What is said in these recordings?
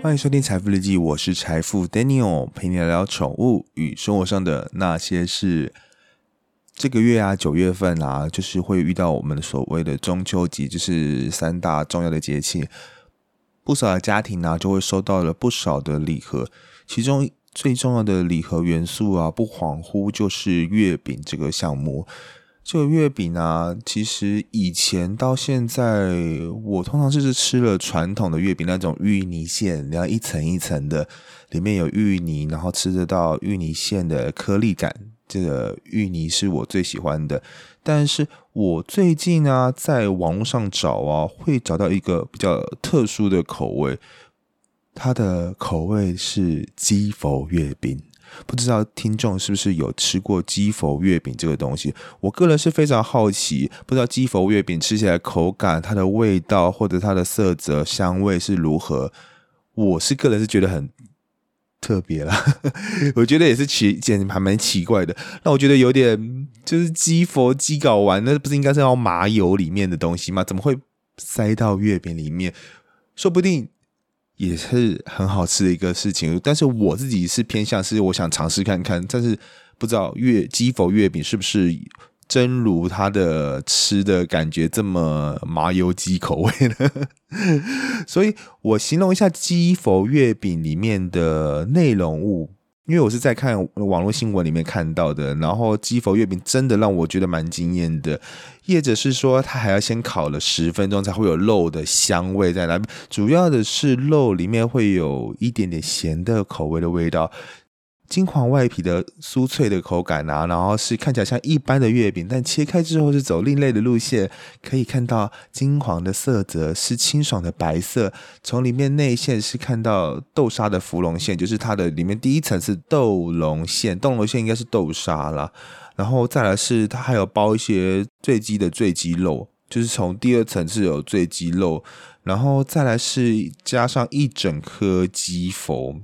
欢迎收听财富日记，我是财富 Daniel，陪你聊聊宠物与生活上的那些事。这个月啊，九月份啊，就是会遇到我们所谓的中秋节，就是三大重要的节气。不少的家庭呢，就会收到了不少的礼盒，其中最重要的礼盒元素啊，不恍惚就是月饼这个项目。这个月饼啊，其实以前到现在，我通常就是吃了传统的月饼，那种芋泥馅，然后一层一层的，里面有芋泥，然后吃得到芋泥馅的颗粒感。这个芋泥是我最喜欢的，但是我最近啊，在网络上找啊，会找到一个比较特殊的口味，它的口味是鸡佛月饼。不知道听众是不是有吃过鸡佛月饼这个东西？我个人是非常好奇，不知道鸡佛月饼吃起来口感、它的味道或者它的色泽、香味是如何。我是个人是觉得很特别啦，我觉得也是奇，简直还蛮奇怪的。那我觉得有点就是鸡佛鸡睾丸，那不是应该是要麻油里面的东西吗？怎么会塞到月饼里面？说不定。也是很好吃的一个事情，但是我自己是偏向是我想尝试看看，但是不知道月鸡否月饼是不是真如它的吃的感觉这么麻油鸡口味呢？所以我形容一下鸡否月饼里面的内容物。因为我是在看网络新闻里面看到的，然后鸡佛月饼真的让我觉得蛮惊艳的。业者是说，他还要先烤了十分钟才会有肉的香味在那边，主要的是肉里面会有一点点咸的口味的味道。金黄外皮的酥脆的口感啊，然后是看起来像一般的月饼，但切开之后是走另类的路线。可以看到金黄的色泽是清爽的白色，从里面内馅是看到豆沙的芙蓉馅，就是它的里面第一层是豆蓉馅，豆蓉馅应该是豆沙啦，然后再来是它还有包一些醉鸡的醉鸡肉，就是从第二层是有醉鸡肉，然后再来是加上一整颗鸡佛。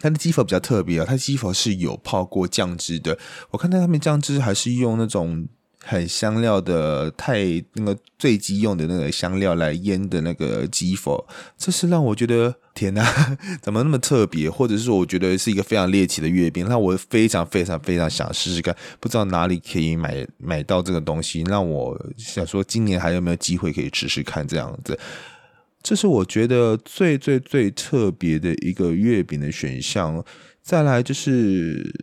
它的鸡粉比较特别啊，它鸡粉是有泡过酱汁的。我看到他们酱汁还是用那种很香料的太那个醉鸡用的那个香料来腌的那个鸡粉，这是让我觉得天哪，怎么那么特别？或者是，我觉得是一个非常猎奇的月饼，让我非常非常非常想试试看。不知道哪里可以买买到这个东西，让我想说今年还有没有机会可以试试看这样子。这是我觉得最最最特别的一个月饼的选项。再来就是，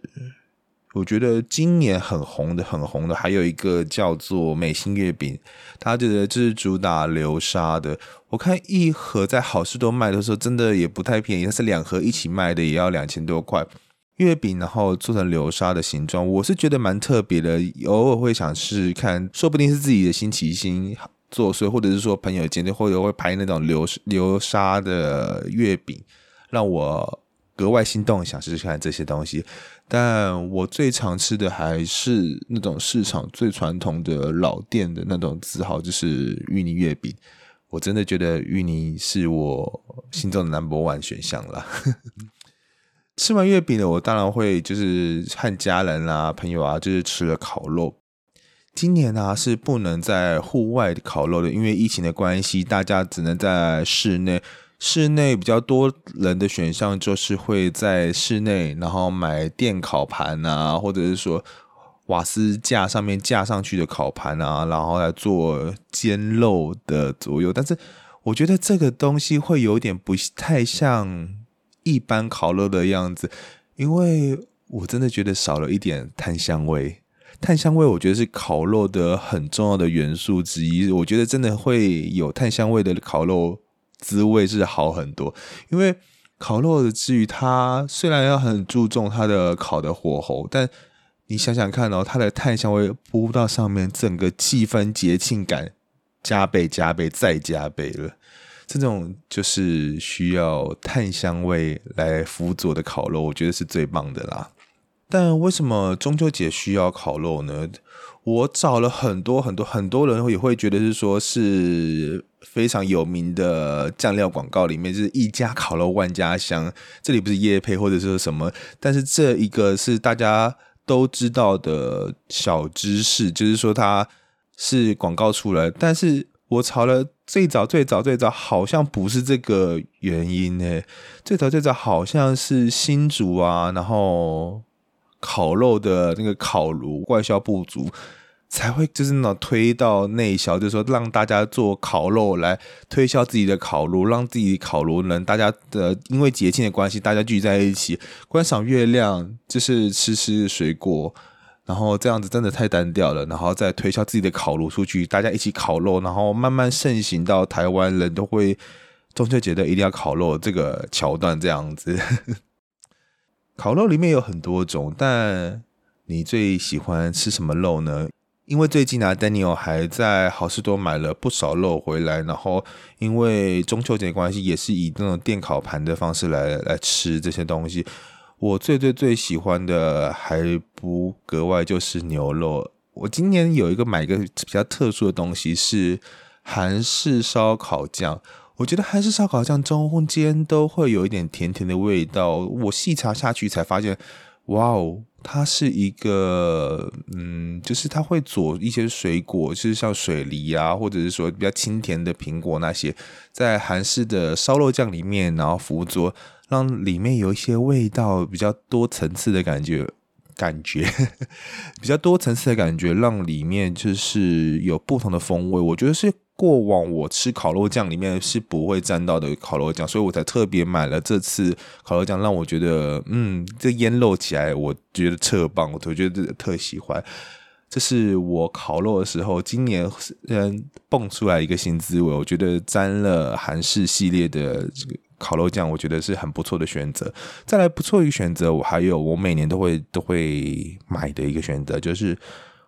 我觉得今年很红的、很红的，还有一个叫做美心月饼，它觉得这是主打流沙的。我看一盒在好事多卖的时候，真的也不太便宜，它是两盒一起卖的，也要两千多块月饼，然后做成流沙的形状，我是觉得蛮特别的，偶尔会想试试看，说不定是自己的新奇心。作祟，或者是说朋友间或者会拍那种流流沙的月饼，让我格外心动，想试试看这些东西。但我最常吃的还是那种市场最传统的老店的那种字号，就是芋泥月饼。我真的觉得芋泥是我心中的 number one 选项了。吃完月饼呢，我当然会就是和家人啊、朋友啊，就是吃了烤肉。今年呢是不能在户外烤肉的，因为疫情的关系，大家只能在室内。室内比较多人的选项就是会在室内，然后买电烤盘啊，或者是说瓦斯架上面架上去的烤盘啊，然后来做煎肉的左右。但是我觉得这个东西会有点不太像一般烤肉的样子，因为我真的觉得少了一点炭香味。炭香味，我觉得是烤肉的很重要的元素之一。我觉得真的会有炭香味的烤肉，滋味是好很多。因为烤肉的至于它虽然要很注重它的烤的火候，但你想想看哦，它的炭香味扑到上面，整个气氛节庆感加倍、加倍再加倍了。这种就是需要炭香味来辅佐的烤肉，我觉得是最棒的啦。但为什么中秋节需要烤肉呢？我找了很多很多很多人也会觉得是说是非常有名的酱料广告里面，就是一家烤肉万家香。这里不是叶配或者是什么，但是这一个是大家都知道的小知识，就是说它是广告出来，但是我炒了最早最早最早好像不是这个原因呢，最早最早好像是新竹啊，然后烤肉的那个烤炉外销不足。才会就是那种推到内销，就是说让大家做烤肉来推销自己的烤炉，让自己烤炉能大家的因为节庆的关系，大家聚在一起观赏月亮，就是吃吃水果，然后这样子真的太单调了，然后再推销自己的烤炉出去，大家一起烤肉，然后慢慢盛行到台湾人都会中秋节的一定要烤肉这个 桥段这样子。烤肉里面有很多种，但你最喜欢吃什么肉呢？因为最近啊，Daniel 还在好事多买了不少肉回来，然后因为中秋节关系，也是以那种电烤盘的方式来来吃这些东西。我最最最喜欢的还不格外就是牛肉。我今年有一个买一个比较特殊的东西是韩式烧烤酱，我觉得韩式烧烤酱中间都会有一点甜甜的味道。我细查下去才发现，哇哦！它是一个，嗯，就是它会佐一些水果，就是像水梨啊，或者是说比较清甜的苹果那些，在韩式的烧肉酱里面，然后辅佐，让里面有一些味道比较多层次的感觉，感觉比较多层次的感觉，让里面就是有不同的风味，我觉得是。过往我吃烤肉酱里面是不会沾到的烤肉酱，所以我才特别买了这次烤肉酱，让我觉得，嗯，这腌肉起来我觉得特棒，我觉得特喜欢。这是我烤肉的时候，今年嗯蹦出来一个新滋味，我觉得沾了韩式系列的这个烤肉酱，我觉得是很不错的选择。再来不错一个选择，我还有我每年都会都会买的一个选择就是。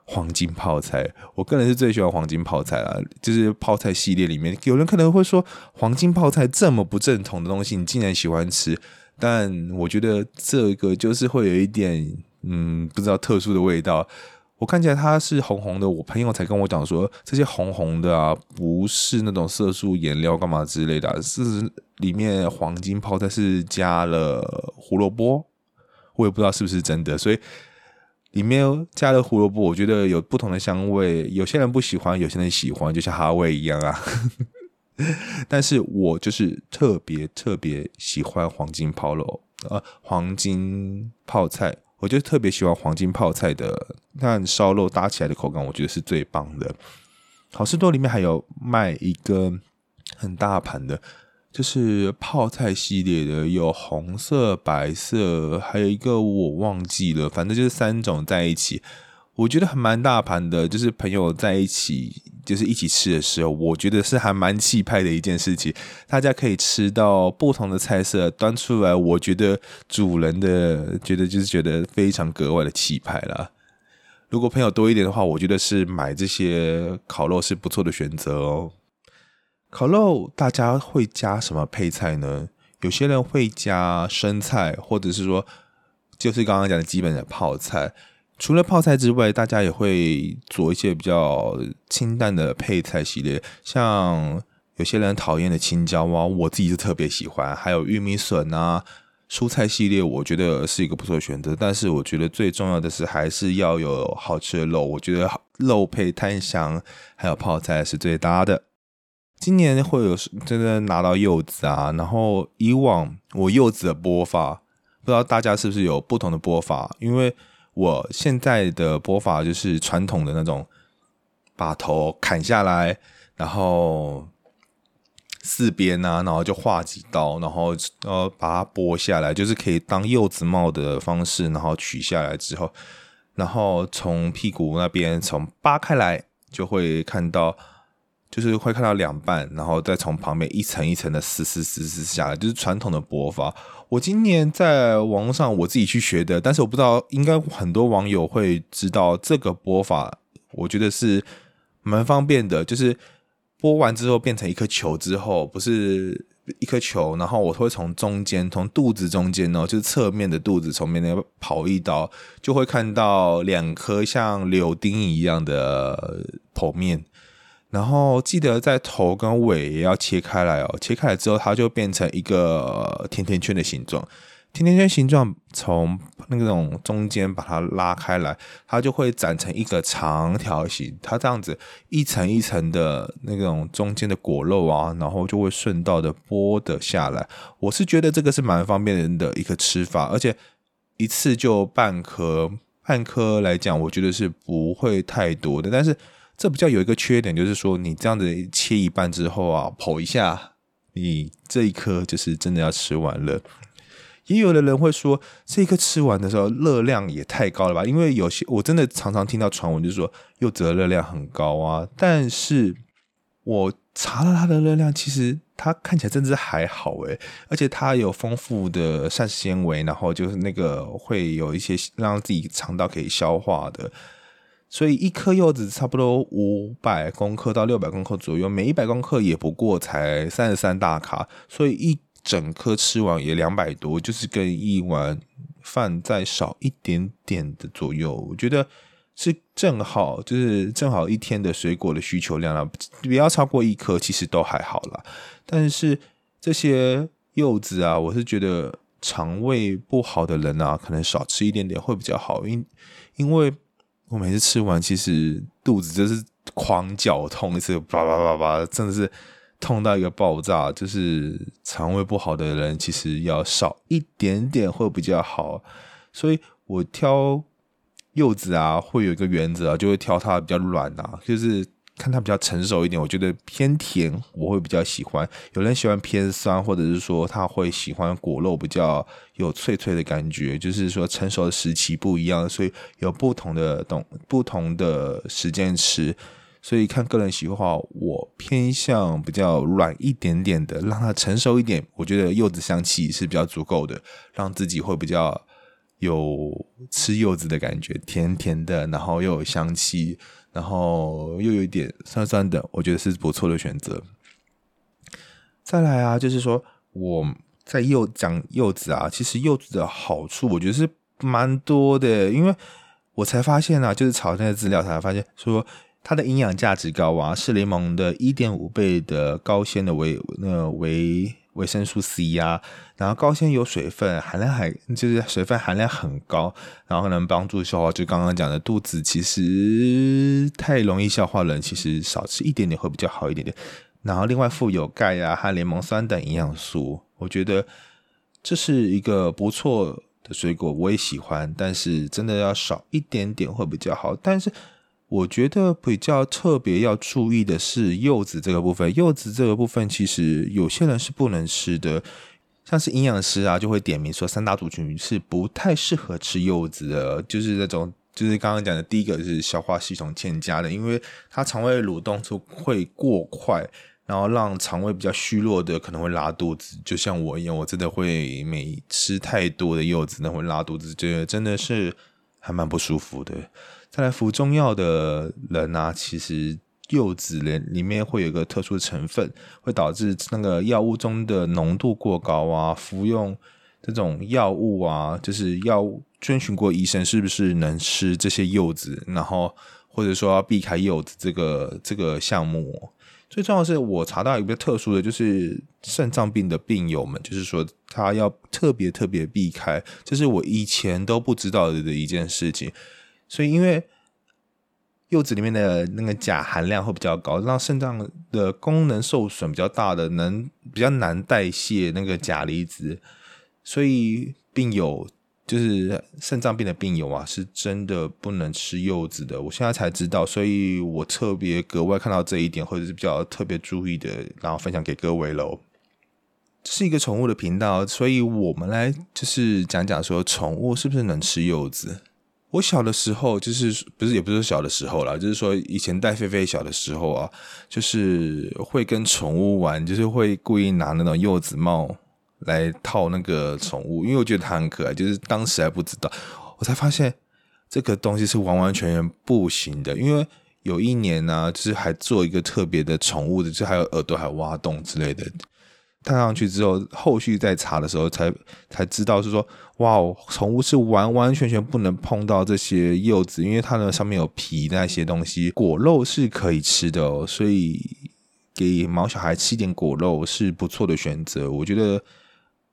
黄金泡菜，我个人是最喜欢黄金泡菜啦。就是泡菜系列里面，有人可能会说，黄金泡菜这么不正统的东西，你竟然喜欢吃？但我觉得这个就是会有一点，嗯，不知道特殊的味道。我看起来它是红红的，我朋友才跟我讲说，这些红红的啊，不是那种色素颜料干嘛之类的，是里面黄金泡菜是加了胡萝卜，我也不知道是不是真的，所以。里面加了胡萝卜，我觉得有不同的香味。有些人不喜欢，有些人喜欢，就像哈味一样啊。但是我就是特别特别喜欢黄金泡肉，呃，黄金泡菜，我就特别喜欢黄金泡菜的，那烧肉搭起来的口感，我觉得是最棒的。好事多里面还有卖一个很大盘的。就是泡菜系列的，有红色、白色，还有一个我忘记了，反正就是三种在一起。我觉得还蛮大盘的，就是朋友在一起，就是一起吃的时候，我觉得是还蛮气派的一件事情。大家可以吃到不同的菜色端出来，我觉得主人的觉得就是觉得非常格外的气派了。如果朋友多一点的话，我觉得是买这些烤肉是不错的选择哦。烤肉大家会加什么配菜呢？有些人会加生菜，或者是说，就是刚刚讲的基本的泡菜。除了泡菜之外，大家也会做一些比较清淡的配菜系列，像有些人讨厌的青椒啊，我自己是特别喜欢。还有玉米笋啊，蔬菜系列，我觉得是一个不错的选择。但是我觉得最重要的是还是要有好吃的肉，我觉得肉配炭香还有泡菜是最搭的。今年会有真的拿到柚子啊，然后以往我柚子的剥法，不知道大家是不是有不同的剥法？因为我现在的剥法就是传统的那种，把头砍下来，然后四边啊，然后就划几刀，然后呃把它剥下来，就是可以当柚子帽的方式，然后取下来之后，然后从屁股那边从扒开来，就会看到。就是会看到两半，然后再从旁边一层一层的撕撕撕撕下来，就是传统的播法。我今年在网络上我自己去学的，但是我不知道，应该很多网友会知道这个播法。我觉得是蛮方便的，就是播完之后变成一颗球之后，不是一颗球，然后我会从中间，从肚子中间哦，就是侧面的肚子从面那跑一刀，就会看到两颗像柳丁一样的剖面。然后记得在头跟尾也要切开来哦，切开来之后它就变成一个甜甜圈的形状。甜甜圈形状从那种中间把它拉开来，它就会长成一个长条形。它这样子一层一层的那种中间的果肉啊，然后就会顺道的剥的下来。我是觉得这个是蛮方便人的一个吃法，而且一次就半颗，半颗来讲，我觉得是不会太多的。但是这比较有一个缺点，就是说你这样子切一半之后啊，剖一下，你这一颗就是真的要吃完了。也有的人会说，这一颗吃完的时候热量也太高了吧？因为有些我真的常常听到传闻，就是说柚子的热量很高啊。但是我查了它的热量，其实它看起来真的是还好诶，而且它有丰富的膳食纤维，然后就是那个会有一些让自己肠道可以消化的。所以一颗柚子差不多五百公克到六百公克左右，每一百公克也不过才三十三大卡，所以一。整颗吃完也两百多，就是跟一碗饭再少一点点的左右，我觉得是正好，就是正好一天的水果的需求量了，不要超过一颗，其实都还好啦。但是这些柚子啊，我是觉得肠胃不好的人啊，可能少吃一点点会比较好，因因为我每次吃完，其实肚子就是狂绞痛，一次叭叭叭叭，真的是。痛到一个爆炸，就是肠胃不好的人，其实要少一点点会比较好。所以我挑柚子啊，会有一个原则啊，就会挑它比较软啊，就是看它比较成熟一点。我觉得偏甜，我会比较喜欢。有人喜欢偏酸，或者是说他会喜欢果肉比较有脆脆的感觉。就是说成熟的时期不一样，所以有不同的懂不同的时间吃。所以看个人喜好，我偏向比较软一点点的，让它成熟一点。我觉得柚子香气是比较足够的，让自己会比较有吃柚子的感觉，甜甜的，然后又有香气，然后又有一点酸酸的，我觉得是不错的选择。再来啊，就是说我在柚讲柚子啊，其实柚子的好处我觉得是蛮多的，因为我才发现啊，就是炒那些资料才发现说。它的营养价值高啊，是柠檬的一点五倍的高纤的维那维维生素 C 啊，然后高纤有水分含量还就是水分含量很高，然后能帮助消化。就刚刚讲的肚子其实太容易消化人，其实少吃一点点会比较好一点点。然后另外富有钙啊和柠檬酸等营养素，我觉得这是一个不错的水果，我也喜欢，但是真的要少一点点会比较好，但是。我觉得比较特别要注意的是柚子这个部分。柚子这个部分其实有些人是不能吃的，像是营养师啊就会点名说三大族群是不太适合吃柚子的，就是那种就是刚刚讲的第一个是消化系统欠佳的，因为它肠胃蠕动就会过快，然后让肠胃比较虚弱的可能会拉肚子。就像我一样，我真的会每吃太多的柚子，那会拉肚子，这真的是还蛮不舒服的。再来服中药的人啊，其实柚子里里面会有一个特殊的成分，会导致那个药物中的浓度过高啊。服用这种药物啊，就是要遵循过医生是不是能吃这些柚子，然后或者说要避开柚子这个这个项目。最重要是，我查到一个特殊的，就是肾脏病的病友们，就是说他要特别特别避开，这是我以前都不知道的一件事情。所以，因为柚子里面的那个钾含量会比较高，让肾脏的功能受损比较大的，能比较难代谢那个钾离子，所以病友就是肾脏病的病友啊，是真的不能吃柚子的。我现在才知道，所以我特别格外看到这一点，或者是比较特别注意的，然后分享给各位喽。这是一个宠物的频道，所以我们来就是讲讲说，宠物是不是能吃柚子。我小的时候，就是不是也不是小的时候啦，就是说以前带菲菲小的时候啊，就是会跟宠物玩，就是会故意拿那种柚子帽来套那个宠物，因为我觉得它很可爱。就是当时还不知道，我才发现这个东西是完完全全不行的。因为有一年呢，就是还做一个特别的宠物的，就还有耳朵还有挖洞之类的。戴上去之后，后续再查的时候才才知道是说，哇，宠物是完完全全不能碰到这些柚子，因为它的上面有皮那些东西，果肉是可以吃的哦，所以给毛小孩吃一点果肉是不错的选择。我觉得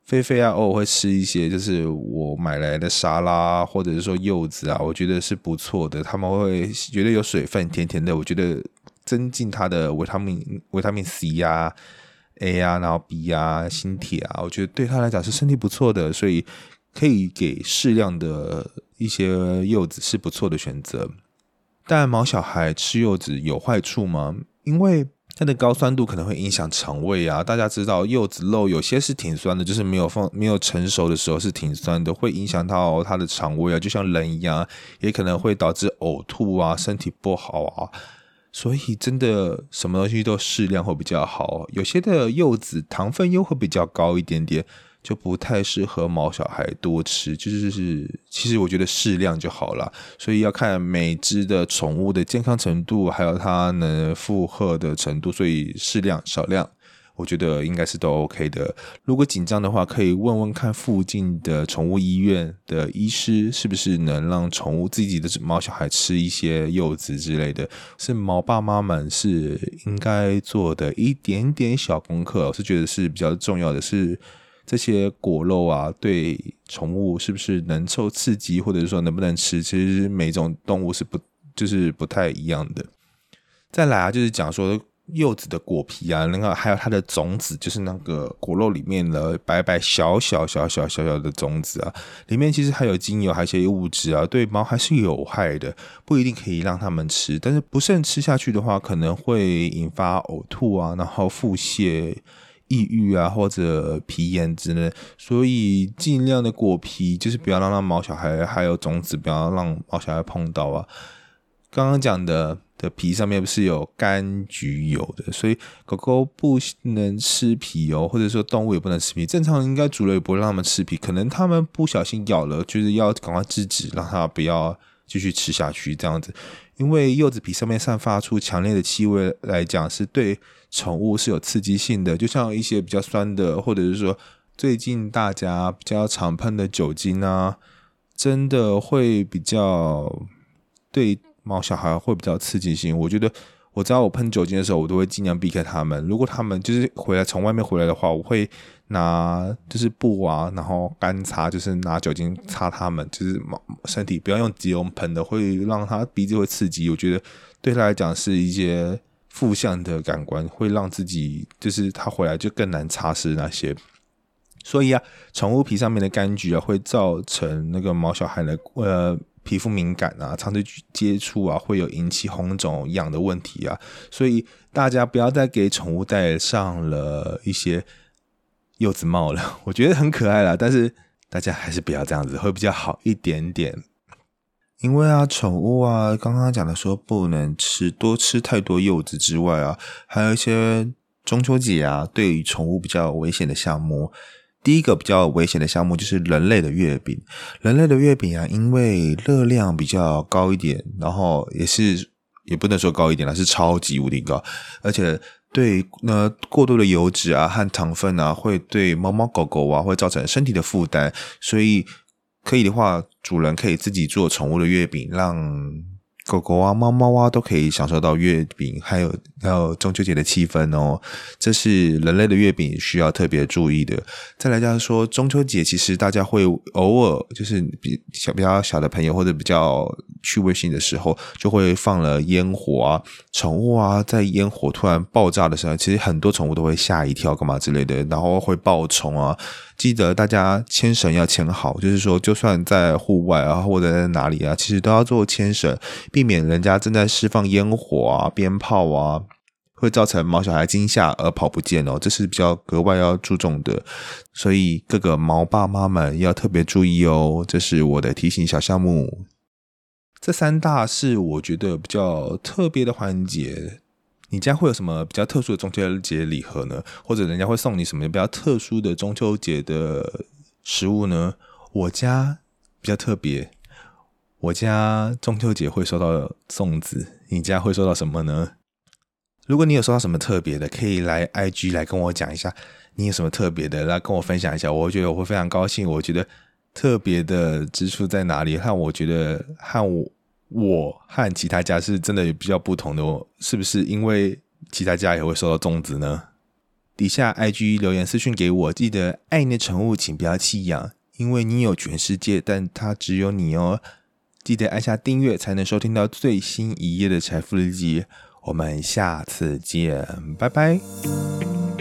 菲菲啊，偶尔会吃一些，就是我买来的沙拉，或者是说柚子啊，我觉得是不错的。他们会觉得有水分，甜甜的，我觉得增进它的维他命、维他命 C 呀、A 啊，然后 B 啊、锌铁啊，我觉得对他来讲是身体不错的，所以可以给适量的一些柚子是不错的选择。但毛小孩吃柚子有坏处吗？因为它的高酸度可能会影响肠胃啊。大家知道柚子肉有些是挺酸的，就是没有放没有成熟的时候是挺酸的，会影响到它的肠胃啊，就像人一样，也可能会导致呕吐啊，身体不好啊。所以真的什么东西都适量会比较好。有些的柚子糖分又会比较高一点点。就不太适合毛小孩多吃，就是，其实我觉得适量就好了。所以要看每只的宠物的健康程度，还有它能负荷的程度，所以适量少量，我觉得应该是都 OK 的。如果紧张的话，可以问问看附近的宠物医院的医师，是不是能让宠物自己的毛小孩吃一些柚子之类的。是毛爸妈们是应该做的一点点小功课，我是觉得是比较重要的是。这些果肉啊，对宠物是不是能受刺激，或者是说能不能吃？其实每种动物是不就是不太一样的。再来啊，就是讲说柚子的果皮啊，那个还有它的种子，就是那个果肉里面的白白小小小小小小的种子啊，里面其实还有精油，还有一些物质啊，对猫还是有害的，不一定可以让它们吃。但是不慎吃下去的话，可能会引发呕吐啊，然后腹泻。抑郁啊，或者皮炎之类，所以尽量的果皮就是不要让它毛小孩还有种子，不要让毛小孩碰到啊。刚刚讲的的皮上面不是有柑橘油的，所以狗狗不能吃皮哦，或者说动物也不能吃皮。正常应该主人也不会让它们吃皮，可能他们不小心咬了，就是要赶快制止，让它不要继续吃下去这样子。因为柚子皮上面散发出强烈的气味来讲，是对。宠物是有刺激性的，就像一些比较酸的，或者是说最近大家比较常喷的酒精啊，真的会比较对猫小孩会比较刺激性。我觉得我知道我喷酒精的时候，我都会尽量避开它们。如果它们就是回来从外面回来的话，我会拿就是布啊，然后干擦，就是拿酒精擦它们，就是毛身体不要用急用喷的，会让它鼻子会刺激。我觉得对它来讲是一些。负向的感官会让自己，就是它回来就更难擦拭那些，所以啊，宠物皮上面的柑橘啊，会造成那个毛小孩的呃皮肤敏感啊，长期接触啊，会有引起红肿痒的问题啊，所以大家不要再给宠物戴上了一些柚子帽了，我觉得很可爱啦，但是大家还是不要这样子，会比较好一点点。因为啊，宠物啊，刚刚讲的说不能吃多吃太多柚子之外啊，还有一些中秋节啊，对于宠物比较危险的项目。第一个比较危险的项目就是人类的月饼。人类的月饼啊，因为热量比较高一点，然后也是也不能说高一点了，是超级无敌高，而且对那过多的油脂啊和糖分啊，会对猫猫狗狗啊会造成身体的负担，所以。可以的话，主人可以自己做宠物的月饼，让。狗狗啊，猫猫啊，都可以享受到月饼，还有还有中秋节的气氛哦。这是人类的月饼需要特别注意的。再来就是说，中秋节其实大家会偶尔就是比小比较小的朋友或者比较趣味性的时候，就会放了烟火啊，宠物啊，在烟火突然爆炸的时候，其实很多宠物都会吓一跳，干嘛之类的，然后会爆冲啊。记得大家牵绳要牵好，就是说，就算在户外啊，或者在哪里啊，其实都要做牵绳。避免人家正在释放烟火啊、鞭炮啊，会造成毛小孩惊吓而跑不见哦，这是比较格外要注重的。所以各个毛爸妈们要特别注意哦，这是我的提醒小项目。这三大是我觉得比较特别的环节。你家会有什么比较特殊的中秋节礼盒呢？或者人家会送你什么比较特殊的中秋节的食物呢？我家比较特别。我家中秋节会收到粽子，你家会收到什么呢？如果你有收到什么特别的，可以来 IG 来跟我讲一下，你有什么特别的，来跟我分享一下，我觉得我会非常高兴。我觉得特别的之处在哪里？和我觉得和我我和其他家是真的比较不同的，是不是？因为其他家也会受到粽子呢？底下 IG 留言私讯给我，记得爱你的宠物，请不要弃养，因为你有全世界，但它只有你哦。记得按下订阅，才能收听到最新一页的财富日记。我们下次见，拜拜。